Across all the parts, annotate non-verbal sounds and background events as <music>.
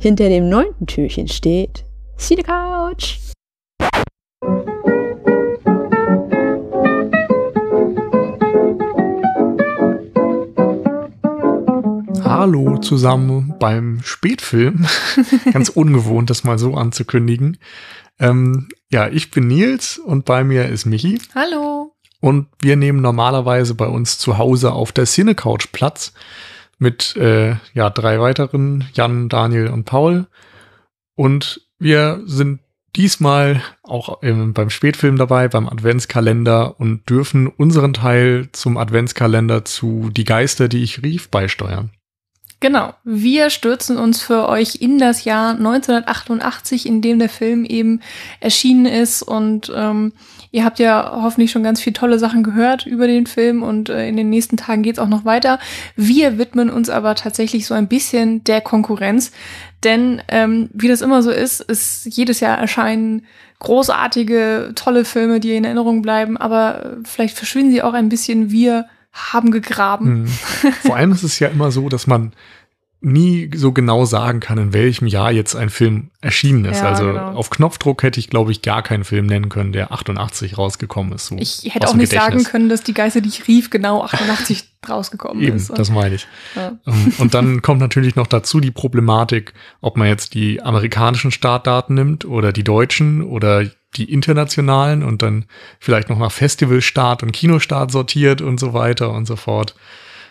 Hinter dem neunten Türchen steht Cine Couch. Hallo zusammen beim Spätfilm. <laughs> Ganz ungewohnt, das mal so anzukündigen. Ähm, ja, ich bin Nils und bei mir ist Michi. Hallo. Und wir nehmen normalerweise bei uns zu Hause auf der Cinecouch Platz mit äh, ja, drei weiteren, Jan, Daniel und Paul. Und wir sind diesmal auch ähm, beim Spätfilm dabei, beim Adventskalender und dürfen unseren Teil zum Adventskalender zu Die Geister, die ich rief, beisteuern. Genau. Wir stürzen uns für euch in das Jahr 1988, in dem der Film eben erschienen ist. Und ähm, ihr habt ja hoffentlich schon ganz viele tolle Sachen gehört über den Film und äh, in den nächsten Tagen geht's auch noch weiter. Wir widmen uns aber tatsächlich so ein bisschen der Konkurrenz. Denn ähm, wie das immer so ist, ist jedes Jahr erscheinen großartige, tolle Filme, die in Erinnerung bleiben, aber äh, vielleicht verschwinden sie auch ein bisschen. Wir haben gegraben. Hm. Vor allem ist es ja immer so, dass man nie so genau sagen kann, in welchem Jahr jetzt ein Film erschienen ist. Ja, also genau. auf Knopfdruck hätte ich, glaube ich, gar keinen Film nennen können, der 88 rausgekommen ist. So Ich hätte auch nicht sagen Gedächtnis. können, dass die Geister, die ich rief, genau 88 <laughs> rausgekommen Eben, ist. das meine ich. Ja. Ähm, Und dann kommt natürlich noch dazu die Problematik, ob man jetzt die amerikanischen Startdaten nimmt oder die deutschen oder die internationalen und dann vielleicht noch nach Festivalstart und Kinostart sortiert und so weiter und so fort.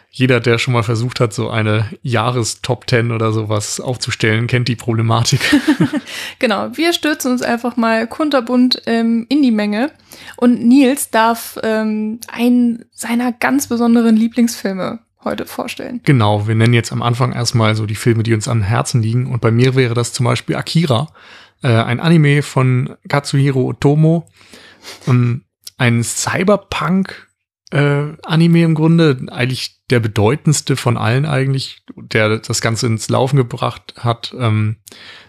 Jeder, der schon mal versucht hat, so eine Jahrestop 10 oder sowas aufzustellen, kennt die Problematik. <laughs> <laughs> Genau, wir stürzen uns einfach mal kunterbunt ähm, in die Menge. Und Nils darf ähm, einen seiner ganz besonderen Lieblingsfilme heute vorstellen. Genau, wir nennen jetzt am Anfang erstmal so die Filme, die uns am Herzen liegen. Und bei mir wäre das zum Beispiel Akira, äh, ein Anime von Katsuhiro Otomo. Ähm, ein Cyberpunk-Anime im Grunde, eigentlich der bedeutendste von allen eigentlich, der das Ganze ins Laufen gebracht hat. Ähm,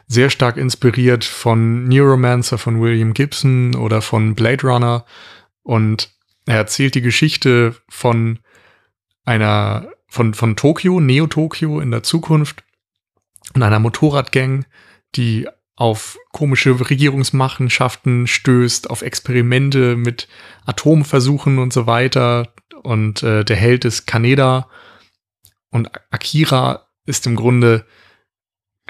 sehr stark inspiriert von Neuromancer von William Gibson oder von Blade Runner. Und er erzählt die Geschichte von einer von, von Tokio, Neo-Tokio in der Zukunft und einer Motorradgang, die auf komische Regierungsmachenschaften stößt, auf Experimente mit Atomversuchen und so weiter. Und äh, der Held ist Kaneda und Akira ist im Grunde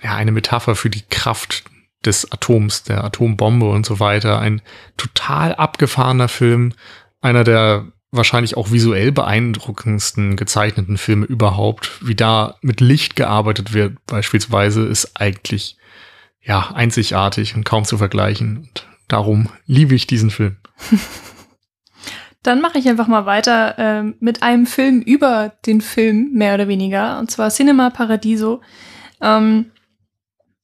ja eine Metapher für die Kraft des Atoms, der Atombombe und so weiter. Ein total abgefahrener Film, einer der wahrscheinlich auch visuell beeindruckendsten gezeichneten Filme überhaupt. Wie da mit Licht gearbeitet wird, beispielsweise, ist eigentlich ja einzigartig und kaum zu vergleichen. Und darum liebe ich diesen Film. <laughs> Dann mache ich einfach mal weiter ähm, mit einem Film über den Film, mehr oder weniger, und zwar Cinema Paradiso. Ähm,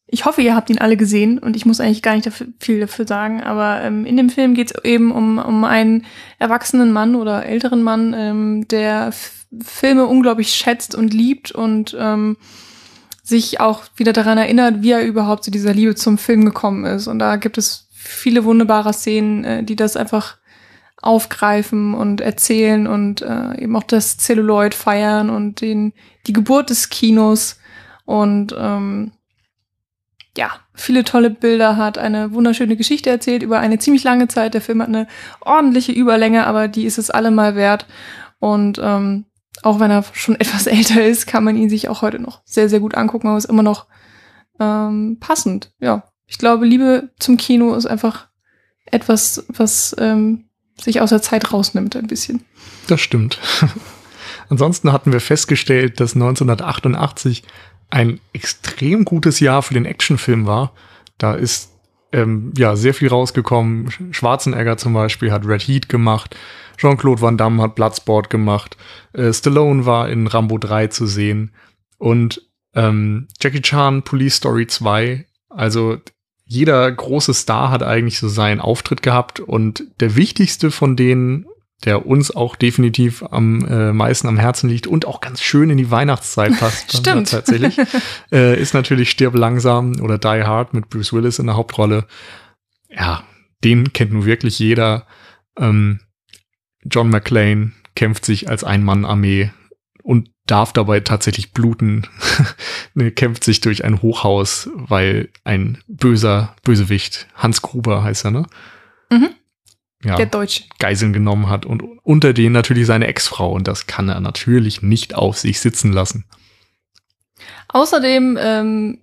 ich hoffe, ihr habt ihn alle gesehen und ich muss eigentlich gar nicht dafür, viel dafür sagen, aber ähm, in dem Film geht es eben um, um einen erwachsenen Mann oder älteren Mann, ähm, der Filme unglaublich schätzt und liebt und ähm, sich auch wieder daran erinnert, wie er überhaupt zu dieser Liebe zum Film gekommen ist. Und da gibt es viele wunderbare Szenen, äh, die das einfach aufgreifen und erzählen und äh, eben auch das Celluloid feiern und den, die Geburt des Kinos und ähm, ja, viele tolle Bilder hat, eine wunderschöne Geschichte erzählt über eine ziemlich lange Zeit. Der Film hat eine ordentliche Überlänge, aber die ist es allemal wert. Und ähm, auch wenn er schon <laughs> etwas älter ist, kann man ihn sich auch heute noch sehr, sehr gut angucken, aber ist immer noch ähm, passend. Ja, ich glaube, Liebe zum Kino ist einfach etwas, was ähm, sich aus der Zeit rausnimmt ein bisschen. Das stimmt. <laughs> Ansonsten hatten wir festgestellt, dass 1988 ein extrem gutes Jahr für den Actionfilm war. Da ist ähm, ja sehr viel rausgekommen. Schwarzenegger zum Beispiel hat Red Heat gemacht. Jean-Claude Van Damme hat Bloodsport gemacht. Äh, Stallone war in Rambo 3 zu sehen. Und ähm, Jackie Chan, Police Story 2. Also jeder große Star hat eigentlich so seinen Auftritt gehabt. Und der wichtigste von denen, der uns auch definitiv am äh, meisten am Herzen liegt und auch ganz schön in die Weihnachtszeit <laughs> passt. dann Stimmt. Tatsächlich. <laughs> äh, ist natürlich Stirb langsam oder Die Hard mit Bruce Willis in der Hauptrolle. Ja, den kennt nun wirklich jeder. Ähm, John McClane kämpft sich als Ein-Mann-Armee und darf dabei tatsächlich bluten, <laughs> kämpft sich durch ein Hochhaus, weil ein böser Bösewicht, Hans Gruber heißt er, ne? Mhm. Ja, Der Deutsche. Geiseln genommen hat und unter denen natürlich seine Ex-Frau und das kann er natürlich nicht auf sich sitzen lassen. Außerdem ähm,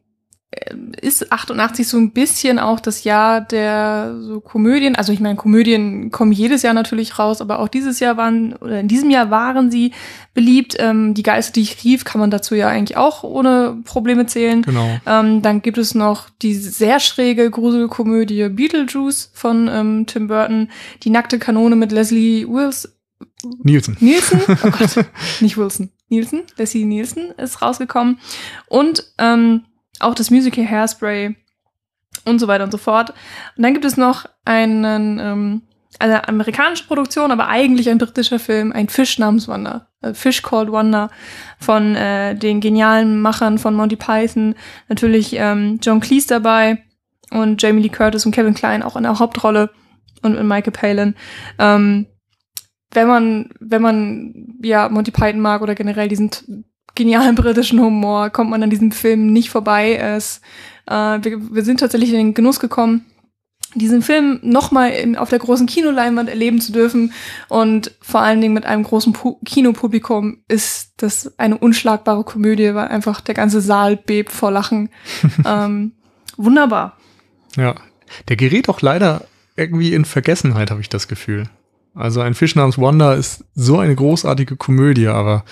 ist 88 so ein bisschen auch das Jahr der so Komödien. Also ich meine, Komödien kommen jedes Jahr natürlich raus, aber auch dieses Jahr waren, oder in diesem Jahr waren sie beliebt. Ähm, die Geister, die ich rief, kann man dazu ja eigentlich auch ohne Probleme zählen. Genau. Ähm, dann gibt es noch die sehr schräge Gruselkomödie Beetlejuice von ähm, Tim Burton, die nackte Kanone mit Leslie Wills Nielsen. Nielsen, oh Gott, <laughs> nicht Wilson, Nielsen, Leslie Nielsen ist rausgekommen und ähm, auch das Musical Hairspray und so weiter und so fort. Und dann gibt es noch einen, ähm, eine amerikanische Produktion, aber eigentlich ein britischer Film, ein Fisch namens Wonder, äh, Fish Called Wonder von äh, den genialen Machern von Monty Python. Natürlich ähm, John Cleese dabei und Jamie Lee Curtis und Kevin Klein auch in der Hauptrolle und mit Michael Palin. Ähm, wenn man, wenn man ja Monty Python mag oder generell diesen genialen britischen Humor, kommt man an diesem Film nicht vorbei. Es, äh, wir, wir sind tatsächlich in den Genuss gekommen, diesen Film nochmal auf der großen Kinoleinwand erleben zu dürfen. Und vor allen Dingen mit einem großen Pu Kinopublikum ist das eine unschlagbare Komödie, weil einfach der ganze Saal bebt vor Lachen. <laughs> ähm, wunderbar. Ja, der gerät auch leider irgendwie in Vergessenheit, habe ich das Gefühl. Also ein Fisch namens Wanda ist so eine großartige Komödie, aber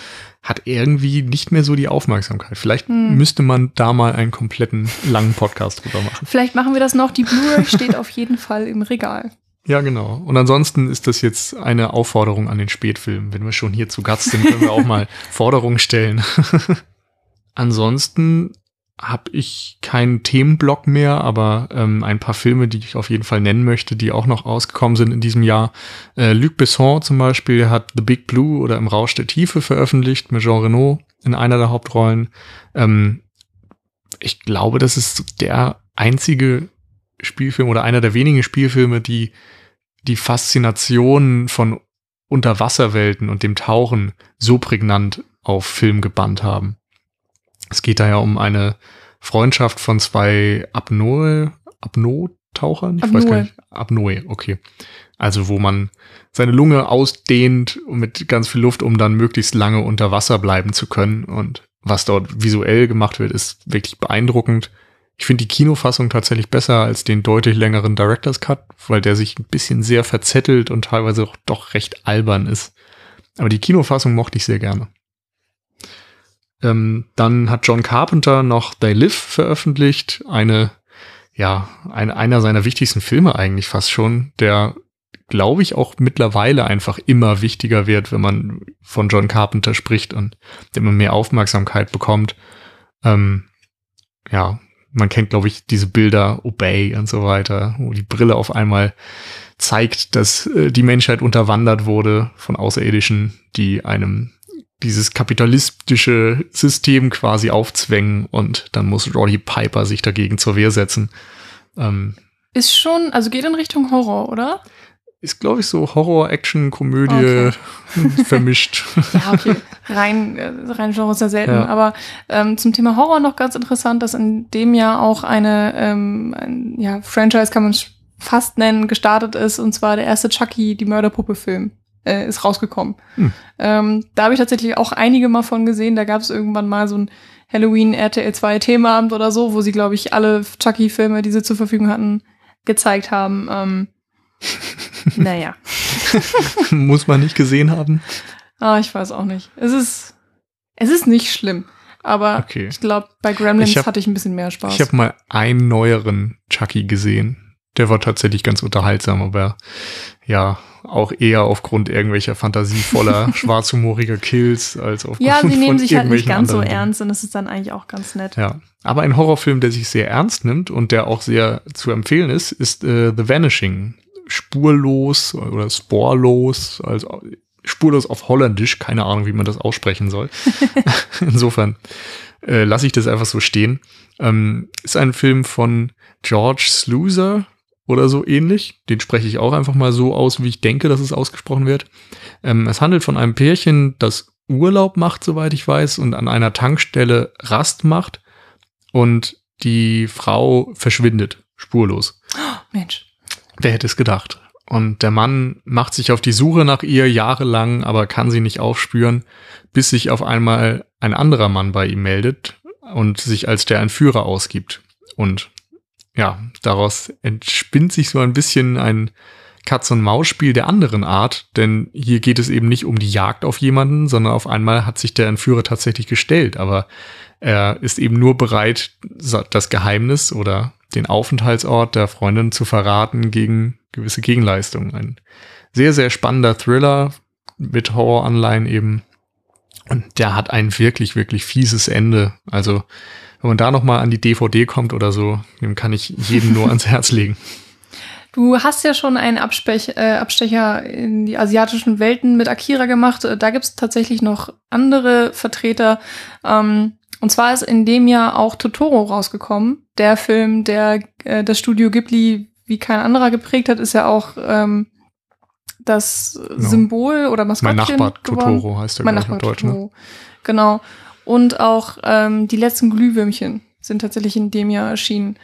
hat irgendwie nicht mehr so die Aufmerksamkeit. Vielleicht Hm. müsste man da mal einen kompletten langen Podcast drüber machen. Vielleicht machen wir das noch. Die Blu-ray <laughs> steht auf jeden Fall im Regal. Ja, genau. Und ansonsten ist das jetzt eine Aufforderung an den Spätfilm. Wenn wir schon hier zu Gast sind, können wir auch mal <laughs> Forderungen stellen. <laughs> ansonsten habe ich keinen Themenblock mehr, aber ähm, ein paar Filme, die ich auf jeden Fall nennen möchte, die auch noch rausgekommen sind in diesem Jahr. Äh, Luc Besson zum Beispiel hat The Big Blue oder Im Rausch der Tiefe veröffentlicht mit Jean Reno in einer der Hauptrollen. Ähm, ich glaube, das ist der einzige Spielfilm oder einer der wenigen Spielfilme, die die Faszination von Unterwasserwelten und dem Tauchen so prägnant auf Film gebannt haben. Es geht da ja um eine Freundschaft von zwei Apnoe, Apnoe-Tauchern? Ich weiß Apnoe. gar nicht. Apnoe, okay. Also wo man seine Lunge ausdehnt mit ganz viel Luft, um dann möglichst lange unter Wasser bleiben zu können. Und was dort visuell gemacht wird, ist wirklich beeindruckend. Ich finde die Kinofassung tatsächlich besser als den deutlich längeren Director's Cut, weil der sich ein bisschen sehr verzettelt und teilweise auch doch recht albern ist. Aber die Kinofassung mochte ich sehr gerne. Ähm, dann hat John Carpenter noch They Live veröffentlicht, eine, ja, ein, einer seiner wichtigsten Filme eigentlich fast schon, der, glaube ich, auch mittlerweile einfach immer wichtiger wird, wenn man von John Carpenter spricht und der immer mehr Aufmerksamkeit bekommt. Ähm, ja, man kennt, glaube ich, diese Bilder, Obey und so weiter, wo die Brille auf einmal zeigt, dass äh, die Menschheit unterwandert wurde von Außerirdischen, die einem dieses kapitalistische System quasi aufzwängen und dann muss Roddy Piper sich dagegen zur Wehr setzen. Ähm, Ist schon, also geht in Richtung Horror, oder? ist, glaube ich, so Horror, Action, Komödie <laughs> vermischt. Ja, okay. Rein, äh, rein Genre ist ja selten. Ja. Aber ähm, zum Thema Horror noch ganz interessant, dass in dem Jahr auch eine ähm, ein, ja, Franchise kann man es fast nennen, gestartet ist. Und zwar der erste Chucky, die Mörderpuppe-Film, äh, ist rausgekommen. Hm. Ähm, da habe ich tatsächlich auch einige mal von gesehen. Da gab es irgendwann mal so ein Halloween RTL 2 Themaabend oder so, wo sie, glaube ich, alle Chucky-Filme, die sie zur Verfügung hatten, gezeigt haben. Ähm, <laughs> naja. <laughs> muss man nicht gesehen haben. Ah, ich weiß auch nicht. Es ist, es ist nicht schlimm. Aber Okay. ich glaube, bei Gremlins Ich hab- hatte ich ein bisschen mehr Spaß. Ich habe mal einen neueren Chucky gesehen. Der war tatsächlich ganz unterhaltsam, aber ja, auch eher aufgrund irgendwelcher fantasievoller, <laughs> schwarzhumoriger Kills als aufgrund ja, sie nehmen sich halt nicht ganz so ernst und das ist dann eigentlich auch ganz nett. Ja, aber ein Horrorfilm, der sich sehr ernst nimmt und der auch sehr zu empfehlen ist, ist äh, The Vanishing. Spurlos oder sporlos, also spurlos auf Holländisch, keine Ahnung, wie man das aussprechen soll. <laughs> <laughs> Insofern äh, lasse ich das einfach so stehen. Ähm, ist ein Film von George Sluicer oder so ähnlich. Den spreche ich auch einfach mal so aus, wie ich denke, dass es ausgesprochen wird. Ähm, es handelt von einem Pärchen, das Urlaub macht, soweit ich weiß, und an einer Tankstelle Rast macht und die Frau verschwindet, spurlos. Mensch. Wer hätte es gedacht? Und der Mann macht sich auf die Suche nach ihr jahrelang, aber kann sie nicht aufspüren, bis sich auf einmal ein anderer Mann bei ihm meldet und sich als der Entführer ausgibt. Und ja, daraus entspinnt sich so ein bisschen ein Katz-und-Maus-Spiel der anderen Art, denn hier geht es eben nicht um die Jagd auf jemanden, sondern auf einmal hat sich der Entführer tatsächlich gestellt, aber er ist eben nur bereit, das Geheimnis oder den Aufenthaltsort der Freundin zu verraten gegen gewisse Gegenleistungen. Ein sehr, sehr spannender Thriller mit Horror-Anleihen eben. Und der hat ein wirklich, wirklich fieses Ende. Also, wenn man da nochmal an die DVD kommt oder so, dem kann ich jedem nur ans Herz legen. <laughs> Du hast ja schon einen Abspech, äh, Abstecher in die asiatischen Welten mit Akira gemacht. Da gibt's tatsächlich noch andere Vertreter. Ähm, und zwar ist in dem Jahr auch Totoro rausgekommen. Der Film, der äh, das Studio Ghibli wie kein anderer geprägt hat, ist ja auch ähm, das genau. Symbol oder Maskottchen Mein Nachbar geworden. Totoro heißt der, mein Nachbar Deutsch, ne? Genau. Und auch ähm, die letzten Glühwürmchen sind tatsächlich in dem Jahr erschienen.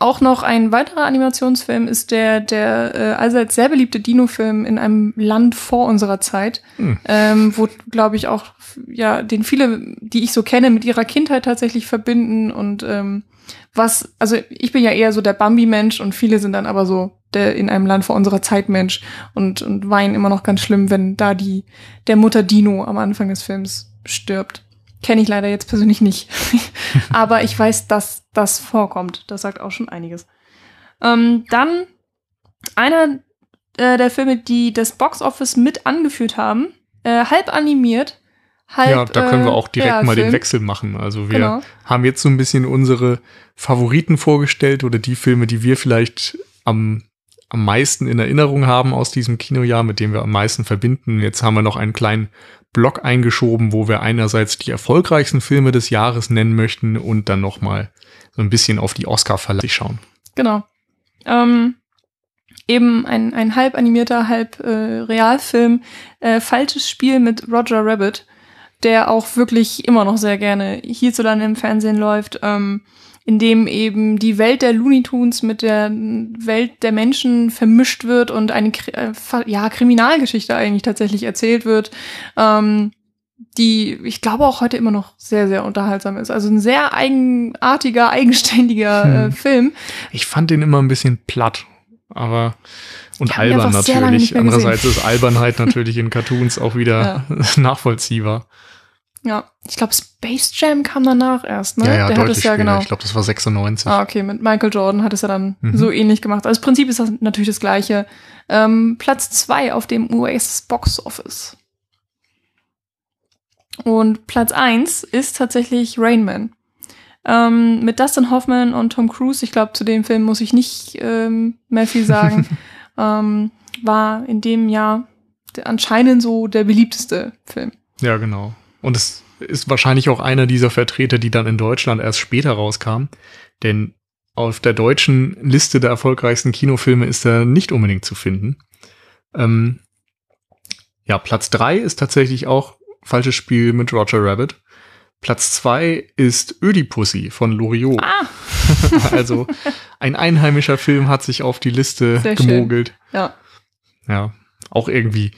Auch noch ein weiterer Animationsfilm ist der, der äh, allseits sehr beliebte Dino-Film in einem Land vor unserer Zeit, hm. ähm, wo, glaube ich, auch, ja, den viele, die ich so kenne, mit ihrer Kindheit tatsächlich verbinden und ähm, was, also ich bin ja eher so der Bambi-Mensch und viele sind dann aber so der in einem Land vor unserer Zeit Mensch und, und weinen immer noch ganz schlimm, wenn da die, der Mutter Dino am Anfang des Films stirbt. Kenne ich leider jetzt persönlich nicht. <laughs> Aber ich weiß, dass das vorkommt. Das sagt auch schon einiges. Ähm, dann einer äh, der Filme, die das Box Office mit angeführt haben, äh, halb animiert. Halb, ja, da können wir auch direkt äh, mal den Wechsel machen. Also wir Genau. haben jetzt so ein bisschen unsere Favoriten vorgestellt oder die Filme, die wir vielleicht am, am meisten in Erinnerung haben aus diesem Kinojahr, mit dem wir am meisten verbinden. Jetzt haben wir noch einen kleinen Block eingeschoben, wo wir einerseits die erfolgreichsten Filme des Jahres nennen möchten und dann noch mal so ein bisschen auf die Oscar-Verleih schauen. Genau. Ähm, eben ein, ein halb animierter, halb äh, Realfilm. Äh, Falsches Spiel mit Roger Rabbit, der auch wirklich immer noch sehr gerne hierzulande im Fernsehen läuft, ähm, in dem eben die Welt der Looney Tunes mit der Welt der Menschen vermischt wird und eine äh, ja, Kriminalgeschichte eigentlich tatsächlich erzählt wird. Ähm, die, ich glaube, auch heute immer noch sehr, sehr unterhaltsam ist. Also ein sehr eigenartiger, <laughs> eigenständiger Hm. äh, Film. Ich fand den immer ein bisschen platt, aber und albern natürlich. Andererseits ist Albernheit <laughs> natürlich in Cartoons auch wieder <laughs> nachvollziehbar. Ja, ich glaube, Space Jam kam danach erst, ne? Ja, ja, Der hat deutlich es ja genau. Ich glaube, das war 96. Ah, okay, mit Michael Jordan hat es ja dann Mhm. so ähnlich gemacht. Also das Prinzip ist das natürlich das gleiche. Ähm, Platz zwei auf dem US Box Office. Und Platz eins ist tatsächlich Rain Man. Ähm, mit Dustin Hoffman und Tom Cruise, ich glaube, zu dem Film muss ich nicht ähm, mehr viel sagen, <laughs> ähm, war in dem Jahr anscheinend so der beliebteste Film. Ja, genau. Und es ist wahrscheinlich auch einer dieser Vertreter, die dann in Deutschland erst später rauskam. Denn auf der deutschen Liste der erfolgreichsten Kinofilme ist er nicht unbedingt zu finden. Ähm, ja, Platz drei ist tatsächlich auch Falsches Spiel mit Roger Rabbit. Platz zwei ist Ödipussy von Loriot. Ah, <laughs> also ein einheimischer Film hat sich auf die Liste Sehr schön. gemogelt. ja. Ja, auch irgendwie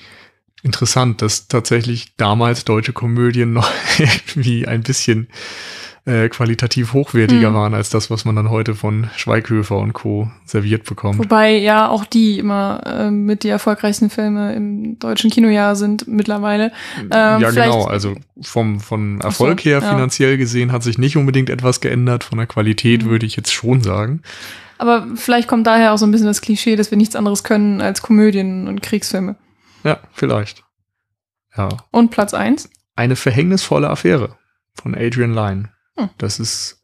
interessant, dass tatsächlich damals deutsche Komödien noch <laughs> irgendwie ein bisschen äh, qualitativ hochwertiger Hm. waren als das, was man dann heute von Schweighöfer und Co. serviert bekommt. Wobei ja auch die immer äh, mit die erfolgreichsten Filme im deutschen Kinojahr sind mittlerweile. Ähm, ja, genau. Also vom, vom Erfolg so, her ja. finanziell gesehen hat sich nicht unbedingt etwas geändert. Von der Qualität Mhm. würde ich jetzt schon sagen. Aber vielleicht kommt daher auch so ein bisschen das Klischee, dass wir nichts anderes können als Komödien und Kriegsfilme. Ja, vielleicht. Ja. Und Platz eins Eine verhängnisvolle Affäre von Adrian Lyne. Hm. Das ist,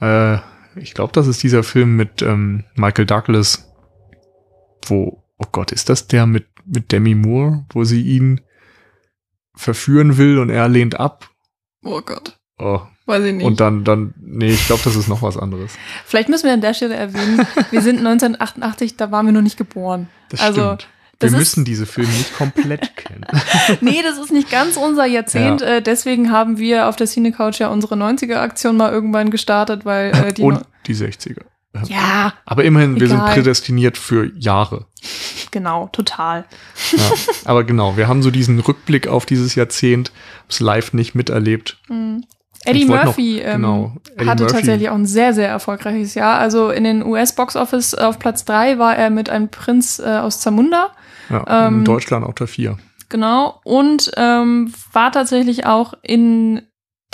äh, ich glaube, das ist dieser Film mit ähm, Michael Douglas, wo, oh Gott, ist das der mit, mit Demi Moore, wo sie ihn verführen will und er lehnt ab? Oh Gott. Oh, Weiß ich nicht. Und dann, dann, nee, ich glaube, das ist noch was anderes. Vielleicht müssen wir an der Stelle erwähnen, wir sind <laughs> 1988, da waren wir noch nicht geboren. Das also, stimmt. Das Wir müssen diese Filme nicht komplett <laughs> kennen. Nee, das ist nicht ganz unser Jahrzehnt. Ja. Äh, deswegen haben wir auf der Cine Couch ja unsere 90er-Aktion mal irgendwann gestartet, weil äh, die. Und die 60er. ja, Aber immerhin, wir sind Egal. prädestiniert für Jahre. genau, total. Ja. Aber genau, wir haben so diesen Rückblick auf dieses Jahrzehnt, es live nicht miterlebt. Mhm. Eddie wollte noch- Murphy ähm, genau, Eddie hatte Murphy. tatsächlich auch ein sehr, sehr erfolgreiches Jahr. Also in den US-Box-Office auf Platz drei war er mit einem Prinz äh, aus Zamunda. Ja, Ähm, in Deutschland auf der 4. Genau. Und ähm, war tatsächlich auch in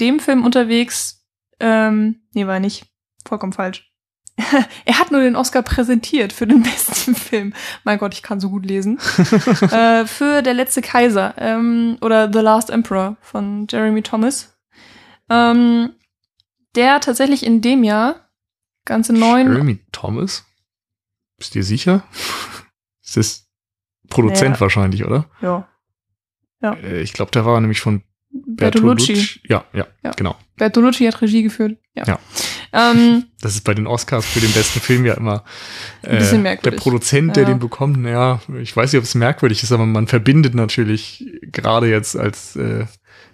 dem Film unterwegs. Ähm, nee, war nicht. Vollkommen falsch. <laughs> er hat nur den Oscar präsentiert für den <laughs> besten Film. Mein Gott, ich kann so gut lesen. <laughs> äh, für Der letzte Kaiser ähm, oder The Last Emperor von Jeremy Thomas. Ähm, der tatsächlich in dem Jahr ganze neun. Jeremy Thomas? Bist du dir sicher? Ist das Produzent Ja. wahrscheinlich, oder? Ja. Äh, Ich glaube, der war nämlich von Bertolucci. Ja, ja, Ja. genau. Bertolucci hat Regie geführt. Ja. Ja. Ähm, Das ist bei den Oscars für den besten Film ja immer äh, Ein bisschen merkwürdig. der Produzent, der Ja. den bekommt. Naja, ich weiß nicht, ob es merkwürdig ist, aber man verbindet natürlich gerade jetzt als äh,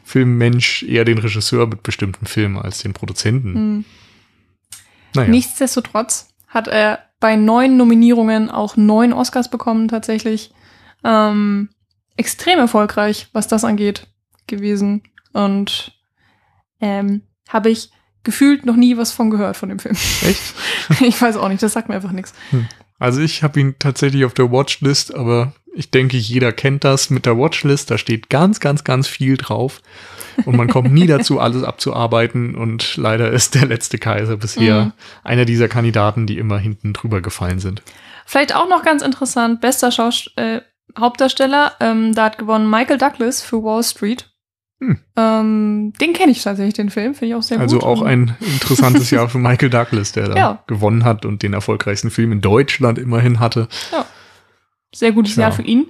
Filmmensch eher den Regisseur mit bestimmten Filmen als den Produzenten. mh. Naja, Nichtsdestotrotz hat er bei neun Nominierungen auch neun Oscars bekommen tatsächlich. Ähm, extrem erfolgreich, was das angeht, gewesen. Und ähm, habe ich gefühlt noch nie was von gehört von dem Film. echt? <laughs> ich weiß auch nicht, das sagt mir einfach nichts. Also ich habe ihn tatsächlich auf der Watchlist, aber ich denke, jeder kennt das mit der Watchlist. Da steht ganz, ganz, ganz viel drauf. Und man kommt nie <laughs> dazu, alles abzuarbeiten. Und leider ist der letzte Kaiser bisher Mhm. einer dieser Kandidaten, die immer hinten drüber gefallen sind. Vielleicht auch noch ganz interessant, bester Schaus äh, Hauptdarsteller, ähm, da hat gewonnen Michael Douglas für Wall Street. Hm. Ähm, den kenne ich tatsächlich, den Film, finde ich auch sehr also gut. auch Und- ein interessantes Jahr für <laughs> Michael Douglas, der da Ja. gewonnen hat und den erfolgreichsten Film in Deutschland immerhin hatte. Sehr gutes Ja. Jahr für ihn.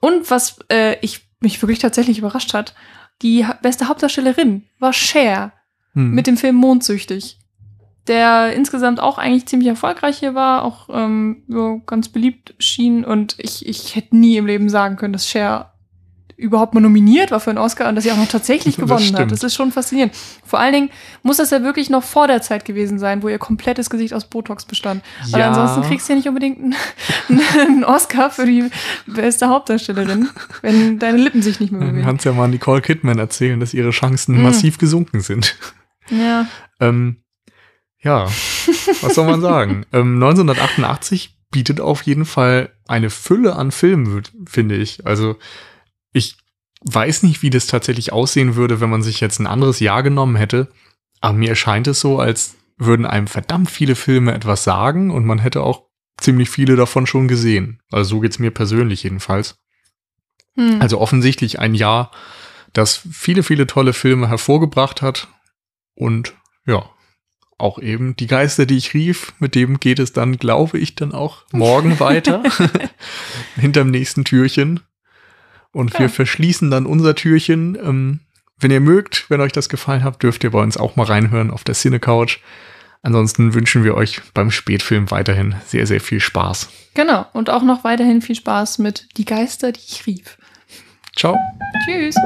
Und was äh, ich mich wirklich tatsächlich überrascht hat, die beste Hauptdarstellerin war Cher Hm. mit dem Film Mondsüchtig. Der insgesamt auch eigentlich ziemlich erfolgreich hier war, auch ähm, so ganz beliebt schien. Und ich, ich hätte nie im Leben sagen können, dass Cher überhaupt mal nominiert war für einen Oscar und dass sie auch noch tatsächlich <laughs> Das gewonnen hat. stimmt. Das ist schon faszinierend. Vor allen Dingen muss das ja wirklich noch vor der Zeit gewesen sein, wo ihr komplettes Gesicht aus Botox bestand. Weil Ja. ansonsten kriegst du ja nicht unbedingt einen, <laughs> einen Oscar für die beste Hauptdarstellerin, wenn deine Lippen sich nicht mehr Du bewegen. kannst ja mal Nicole Kidman erzählen, dass ihre Chancen Mhm. massiv gesunken sind. Ja. Ähm, ja, was soll man sagen? <laughs> ähm, 1988 bietet auf jeden Fall eine Fülle an Filmen, finde ich. Also ich weiß nicht, wie das tatsächlich aussehen würde, wenn man sich jetzt ein anderes Jahr genommen hätte. Aber mir erscheint es so, als würden einem verdammt viele Filme etwas sagen und man hätte auch ziemlich viele davon schon gesehen. Also so geht's mir persönlich jedenfalls. Hm. Also offensichtlich ein Jahr, das viele, viele tolle Filme hervorgebracht hat. Und ja, auch eben die Geister, die ich rief, mit dem geht es dann, glaube ich, dann auch morgen <laughs> weiter. <laughs> Hinterm nächsten Türchen. Und wir Ja. verschließen dann unser Türchen. Ähm, wenn ihr mögt, wenn euch das gefallen hat, dürft ihr bei uns auch mal reinhören auf der Cine Couch. Ansonsten wünschen wir euch beim Spätfilm weiterhin sehr, sehr viel Spaß. Genau. Und auch noch weiterhin viel Spaß mit Die Geister, die ich rief. Ciao. Tschüss.